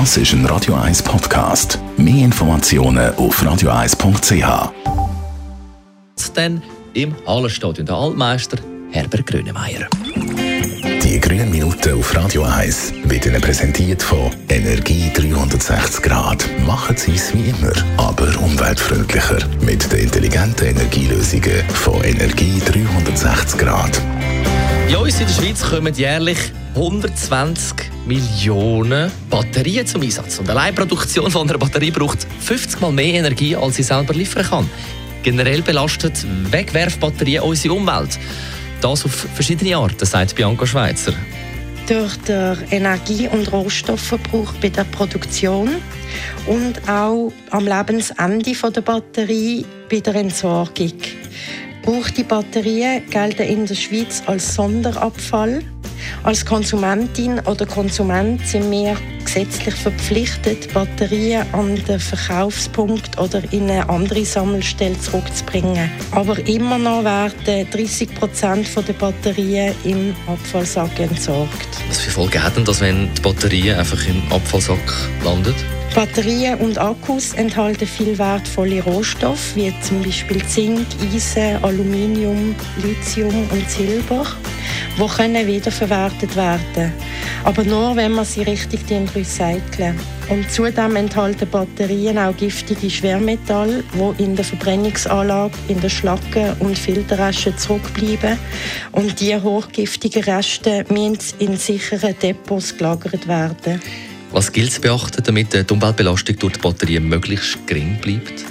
Das ist ein Radio 1 Podcast. Mehr Informationen auf radio1.ch. Dann im Hallenstadion der Altmeister Herbert Grönemeyer. Die grünen Minuten auf Radio 1 wird Ihnen präsentiert von Energie 360 Grad. Machen Sie es wie immer, aber umweltfreundlicher. Mit den intelligenten Energielösungen von Energie 360 Grad. Ja, uns in der Schweiz kommen jährlich 120 Millionen Batterien zum Einsatz. Und allein die Produktion von einer Batterie braucht 50 Mal mehr Energie, als sie selber liefern kann. Generell belastet Wegwerfbatterien unsere Umwelt. Das auf verschiedene Arten, sagt Bianca Schweizer. Durch den Energie- und Rohstoffverbrauch bei der Produktion und auch am Lebensende der Batterie bei der Entsorgung. Gebrauchte Batterien gelten in der Schweiz als Sonderabfall. Als Konsumentin oder Konsument sind wir gesetzlich verpflichtet, Batterien an den Verkaufspunkt oder in eine andere Sammelstelle zurückzubringen. Aber immer noch werden 30 Prozent der Batterien im Abfallsack entsorgt. Was für Folgen hat denn das, wenn die Batterie einfach im Abfallsack landet? Batterien und Akkus enthalten viel wertvolle Rohstoffe, wie zum Beispiel Zink, Eisen, Aluminium, Lithium und Silber, die können wiederverwertet werden aber nur, wenn man sie richtig recyceln. Und zudem enthalten Batterien auch giftige Schwermetalle, die in der Verbrennungsanlage, in der Schlacke und Filterasche zurückbleiben. Und diese hochgiftigen Reste müssen in sicheren Depots gelagert werden. Was gilt es zu beachten, damit die Umweltbelastung durch die Batterie möglichst gering bleibt?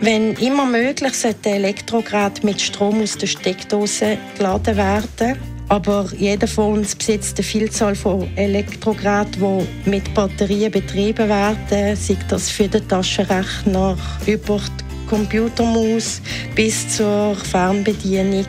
Wenn immer möglich, sollte Elektrogeräte mit Strom aus der Steckdose geladen werden. Aber jeder von uns besitzt eine Vielzahl von Elektrogeräten, die mit Batterien betrieben werden, sei das für den Taschenrechner, über die Computermaus bis zur Fernbedienung.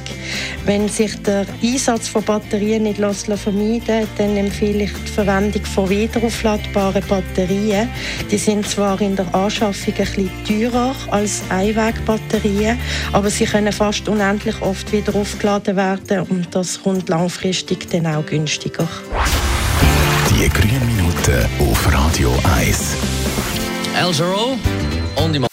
Wenn sich der Einsatz von Batterien nicht vermeiden lässt, dann empfehle ich die Verwendung von wiederaufladbaren Batterien. Die sind zwar in der Anschaffung ein bisschen teurer als Einwegbatterien, aber sie können fast unendlich oft wieder aufgeladen werden und das kommt langfristig dann auch günstiger. Die grünen Minuten auf Radio 1. El Giro und die